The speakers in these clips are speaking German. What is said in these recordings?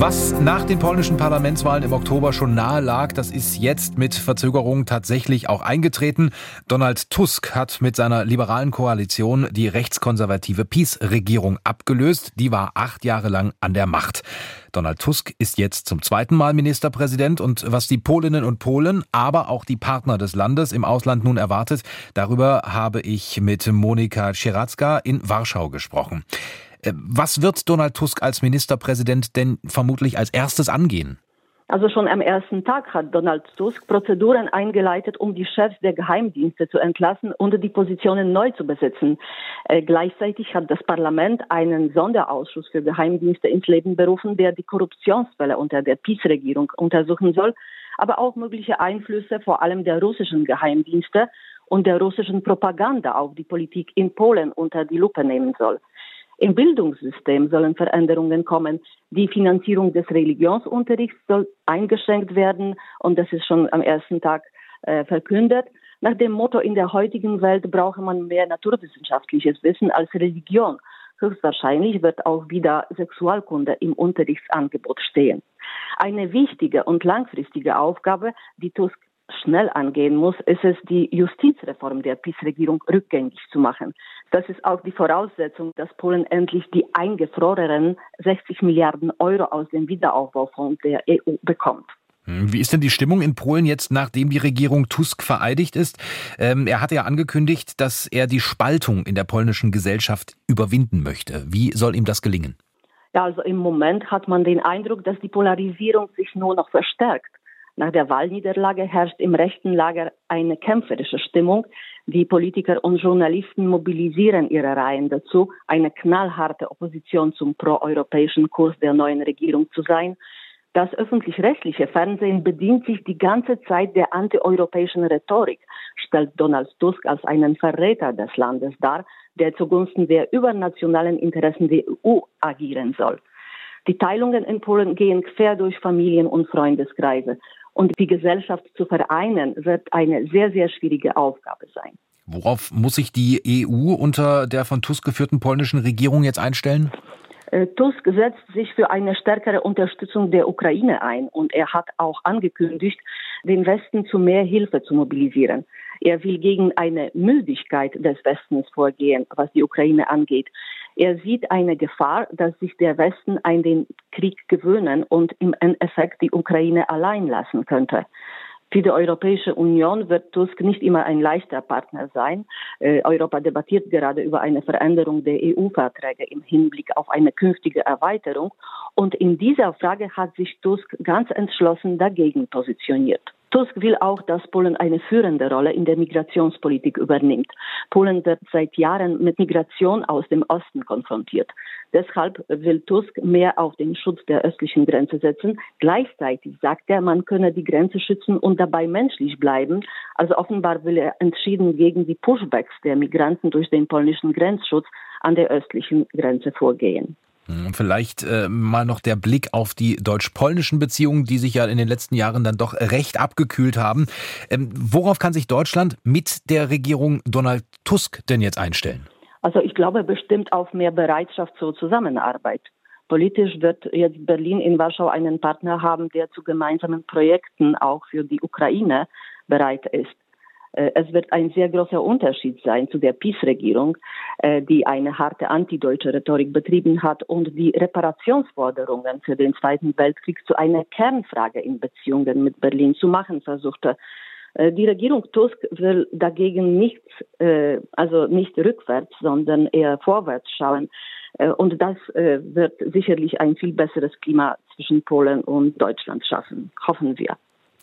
Was nach den polnischen Parlamentswahlen im Oktober schon nahe lag, das ist jetzt mit Verzögerung tatsächlich auch eingetreten. Donald Tusk hat mit seiner liberalen Koalition die rechtskonservative PiS-Regierung abgelöst. Die war acht Jahre lang an der Macht. Donald Tusk ist jetzt zum zweiten Mal Ministerpräsident und was die Polinnen und Polen, aber auch die Partner des Landes im Ausland nun erwartet, darüber habe ich mit Monika Scheracka in Warschau gesprochen. Äh, was wird Donald Tusk als Ministerpräsident denn vermutlich als erstes angehen? Also schon am ersten Tag hat Donald Tusk Prozeduren eingeleitet, um die Chefs der Geheimdienste zu entlassen und die Positionen neu zu besetzen. Äh, gleichzeitig hat das Parlament einen Sonderausschuss für Geheimdienste ins Leben berufen, der die Korruptionsfälle unter der PiS-Regierung untersuchen soll, aber auch mögliche Einflüsse vor allem der russischen Geheimdienste und der russischen Propaganda auf die Politik in Polen unter die Lupe nehmen soll. Im Bildungssystem sollen Veränderungen kommen. Die Finanzierung des Religionsunterrichts soll eingeschränkt werden und das ist schon am ersten Tag äh, verkündet. Nach dem Motto, in der heutigen Welt brauche man mehr naturwissenschaftliches Wissen als Religion. Höchstwahrscheinlich wird auch wieder Sexualkunde im Unterrichtsangebot stehen. Eine wichtige und langfristige Aufgabe, die Tusk schnell angehen muss, ist es, die Justizreform der PiS-Regierung rückgängig zu machen. Das ist auch die Voraussetzung, dass Polen endlich die eingefrorenen 60 Milliarden Euro aus dem Wiederaufbaufonds der EU bekommt. Hm, wie ist denn die Stimmung in Polen jetzt, nachdem die Regierung Tusk vereidigt ist? Ähm, er hat ja angekündigt, dass er die Spaltung in der polnischen Gesellschaft überwinden möchte. Wie soll ihm das gelingen? Ja, also im Moment hat man den Eindruck, dass die Polarisierung sich nur noch verstärkt. Nach der Wahlniederlage herrscht im rechten Lager eine kämpferische Stimmung. Die Politiker und Journalisten mobilisieren ihre Reihen dazu, eine knallharte Opposition zum proeuropäischen Kurs der neuen Regierung zu sein. Das öffentlich-rechtliche Fernsehen bedient sich die ganze Zeit der antieuropäischen Rhetorik, stellt Donald Tusk als einen Verräter des Landes dar, der zugunsten der übernationalen Interessen der EU agieren soll. Die Teilungen in Polen gehen quer durch Familien- und Freundeskreise und die Gesellschaft zu vereinen, wird eine sehr, sehr schwierige Aufgabe sein. Worauf muss sich die EU unter der von Tusk geführten polnischen Regierung jetzt einstellen? Äh, Tusk setzt sich für eine stärkere Unterstützung der Ukraine ein und er hat auch angekündigt, den Westen zu mehr Hilfe zu mobilisieren. Er will gegen eine Müdigkeit des Westens vorgehen, was die Ukraine angeht. Er sieht eine Gefahr, dass sich der Westen an den Krieg gewöhnen und im Endeffekt die Ukraine allein lassen könnte. Für die Europäische Union wird Tusk nicht immer ein leichter Partner sein. Äh, Europa debattiert gerade über eine Veränderung der EU-Verträge im Hinblick auf eine künftige Erweiterung. Und in dieser Frage hat sich Tusk ganz entschlossen dagegen positioniert. Tusk will auch, dass Polen eine führende Rolle in der Migrationspolitik übernimmt. Polen wird seit Jahren mit Migration aus dem Osten konfrontiert. Deshalb will Tusk mehr auf den Schutz der östlichen Grenze setzen. Gleichzeitig sagt er, man könne die Grenze schützen und dabei menschlich bleiben. Also offenbar will er entschieden gegen die Pushbacks der Migranten durch den polnischen Grenzschutz an der östlichen Grenze vorgehen. Vielleicht äh, mal noch der Blick auf die deutsch-polnischen Beziehungen, die sich ja in den letzten Jahren dann doch recht abgekühlt haben. Ähm, worauf kann sich Deutschland mit der Regierung Donald Tusk denn jetzt einstellen? Also ich glaube bestimmt auf mehr Bereitschaft zur Zusammenarbeit. Politisch wird jetzt Berlin in Warschau einen Partner haben, der zu gemeinsamen Projekten auch für die Ukraine bereit ist. Äh, es wird ein sehr großer Unterschied sein zu der PiS-Regierung, äh, die eine harte antideutsche Rhetorik betrieben hat und die Reparationsforderungen für den Zweiten Weltkrieg zu einer Kernfrage in Beziehungen mit Berlin zu machen versuchte. Äh, die Regierung Tusk will dagegen nichts, also nicht rückwärts, sondern eher vorwärts schauen. Und das wird sicherlich ein viel besseres Klima zwischen Polen und Deutschland schaffen, hoffen wir.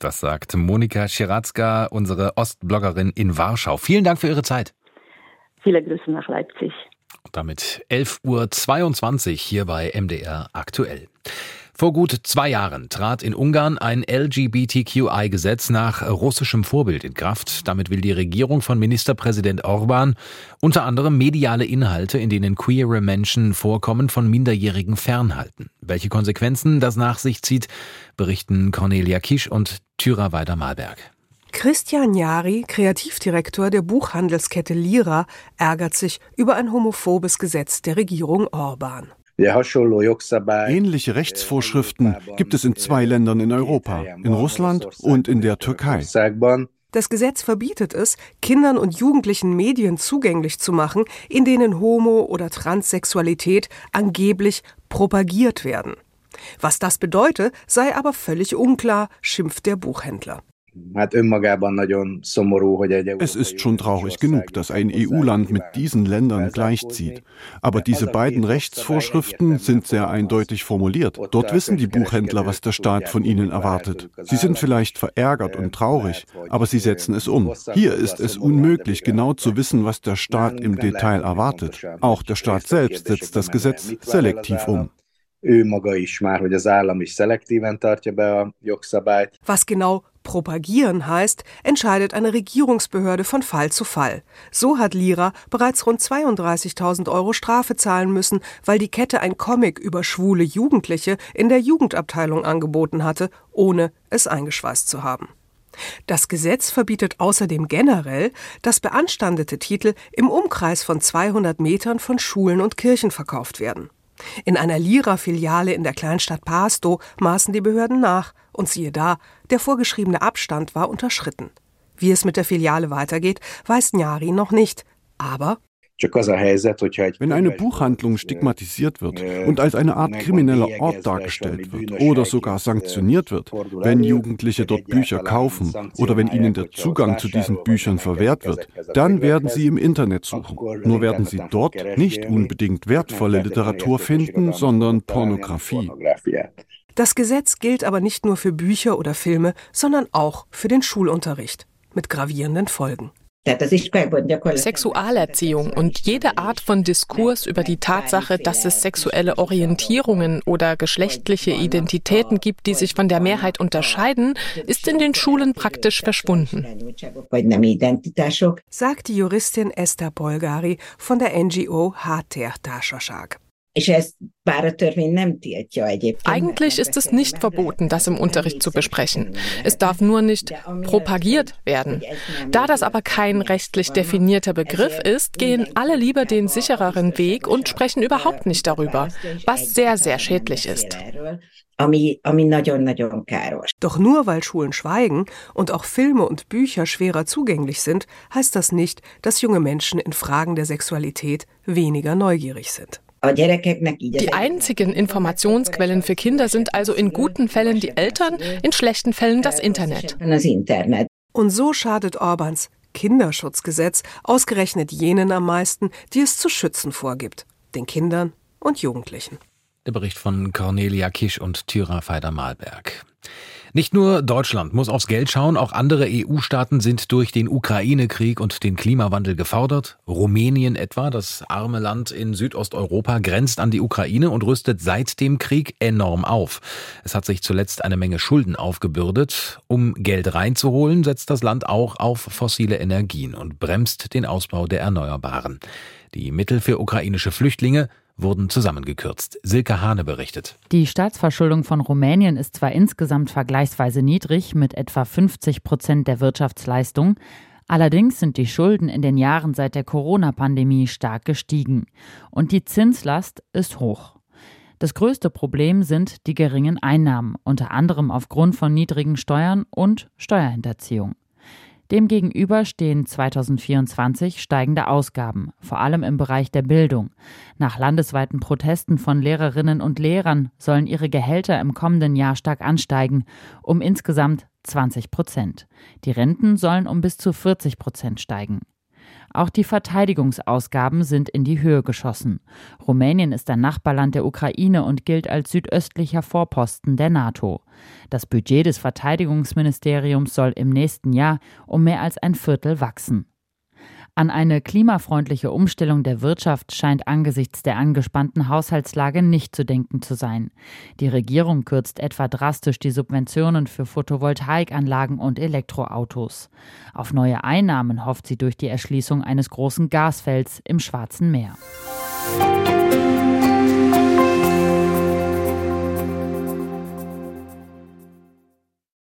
Das sagt Monika Scheracka, unsere Ostbloggerin in Warschau. Vielen Dank für Ihre Zeit. Viele Grüße nach Leipzig. Und damit 11.22 Uhr hier bei MDR aktuell. Vor gut zwei Jahren trat in Ungarn ein LGBTQI-Gesetz nach russischem Vorbild in Kraft. Damit will die Regierung von Ministerpräsident Orban unter anderem mediale Inhalte, in denen queere Menschen vorkommen, von Minderjährigen fernhalten. Welche Konsequenzen das nach sich zieht, berichten Cornelia Kisch und Thyra Weider-Malberg. Christian Jari, Kreativdirektor der Buchhandelskette Lira, ärgert sich über ein homophobes Gesetz der Regierung Orban. Ähnliche Rechtsvorschriften gibt es in zwei Ländern in Europa, in Russland und in der Türkei. Das Gesetz verbietet es, Kindern und Jugendlichen Medien zugänglich zu machen, in denen Homo- oder Transsexualität angeblich propagiert werden. Was das bedeutet, sei aber völlig unklar, schimpft der Buchhändler. Es ist schon traurig genug, dass ein EU-Land mit diesen Ländern gleichzieht. Aber diese beiden Rechtsvorschriften sind sehr eindeutig formuliert. Dort wissen die Buchhändler, was der Staat von ihnen erwartet. Sie sind vielleicht verärgert und traurig, aber sie setzen es um. Hier ist es unmöglich, genau zu wissen, was der Staat im Detail erwartet. Auch der Staat selbst setzt das Gesetz selektiv um. Was genau propagieren heißt, entscheidet eine Regierungsbehörde von Fall zu Fall. So hat Lira bereits rund 32.000 Euro Strafe zahlen müssen, weil die Kette ein Comic über schwule Jugendliche in der Jugendabteilung angeboten hatte, ohne es eingeschweißt zu haben. Das Gesetz verbietet außerdem generell, dass beanstandete Titel im Umkreis von 200 Metern von Schulen und Kirchen verkauft werden. In einer Lira-Filiale in der Kleinstadt Pasto maßen die Behörden nach und siehe da, der vorgeschriebene Abstand war unterschritten. Wie es mit der Filiale weitergeht, weiß Njari noch nicht. Aber wenn eine Buchhandlung stigmatisiert wird und als eine Art krimineller Ort dargestellt wird oder sogar sanktioniert wird, wenn Jugendliche dort Bücher kaufen oder wenn ihnen der Zugang zu diesen Büchern verwehrt wird, dann werden sie im Internet suchen. Nur werden sie dort nicht unbedingt wertvolle Literatur finden, sondern Pornografie. Das Gesetz gilt aber nicht nur für Bücher oder Filme, sondern auch für den Schulunterricht mit gravierenden Folgen. Sexualerziehung und jede Art von Diskurs über die Tatsache, dass es sexuelle Orientierungen oder geschlechtliche Identitäten gibt, die sich von der Mehrheit unterscheiden, ist in den Schulen praktisch verschwunden. Sagt die Juristin Esther Bolgari von der NGO HTR Eigentlich ist es nicht verboten, das im Unterricht zu besprechen. Es darf nur nicht propagiert werden. Da das aber kein rechtlich definierter Begriff ist, gehen alle lieber den sichereren Weg und sprechen überhaupt nicht darüber, was sehr, sehr schädlich ist. Doch nur weil Schulen schweigen und auch Filme und Bücher schwerer zugänglich sind, heißt das nicht, dass junge Menschen in Fragen der Sexualität weniger neugierig sind. Die einzigen Informationsquellen für Kinder sind also in guten Fällen die Eltern, in schlechten Fällen das Internet. Und so schadet Orbans Kinderschutzgesetz ausgerechnet jenen am meisten, die es zu schützen vorgibt, den Kindern und Jugendlichen. Der Bericht von Cornelia Kisch und Tyra Feider-Malberg. Nicht nur Deutschland muss aufs Geld schauen, auch andere EU-Staaten sind durch den Ukraine-Krieg und den Klimawandel gefordert. Rumänien etwa, das arme Land in Südosteuropa, grenzt an die Ukraine und rüstet seit dem Krieg enorm auf. Es hat sich zuletzt eine Menge Schulden aufgebürdet. Um Geld reinzuholen, setzt das Land auch auf fossile Energien und bremst den Ausbau der Erneuerbaren. Die Mittel für ukrainische Flüchtlinge wurden zusammengekürzt. Silke Hane berichtet. Die Staatsverschuldung von Rumänien ist zwar insgesamt vergleichsweise niedrig mit etwa 50 Prozent der Wirtschaftsleistung, Allerdings sind die Schulden in den Jahren seit der Corona-Pandemie stark gestiegen und die Zinslast ist hoch. Das größte Problem sind die geringen Einnahmen, unter anderem aufgrund von niedrigen Steuern und Steuerhinterziehung. Demgegenüber stehen 2024 steigende Ausgaben, vor allem im Bereich der Bildung. Nach landesweiten Protesten von Lehrerinnen und Lehrern sollen ihre Gehälter im kommenden Jahr stark ansteigen, um insgesamt 20 Prozent. Die Renten sollen um bis zu 40 Prozent steigen. Auch die Verteidigungsausgaben sind in die Höhe geschossen. Rumänien ist ein Nachbarland der Ukraine und gilt als südöstlicher Vorposten der NATO. Das Budget des Verteidigungsministeriums soll im nächsten Jahr um mehr als ein Viertel wachsen. An eine klimafreundliche Umstellung der Wirtschaft scheint angesichts der angespannten Haushaltslage nicht zu denken zu sein. Die Regierung kürzt etwa drastisch die Subventionen für Photovoltaikanlagen und Elektroautos. Auf neue Einnahmen hofft sie durch die Erschließung eines großen Gasfelds im Schwarzen Meer.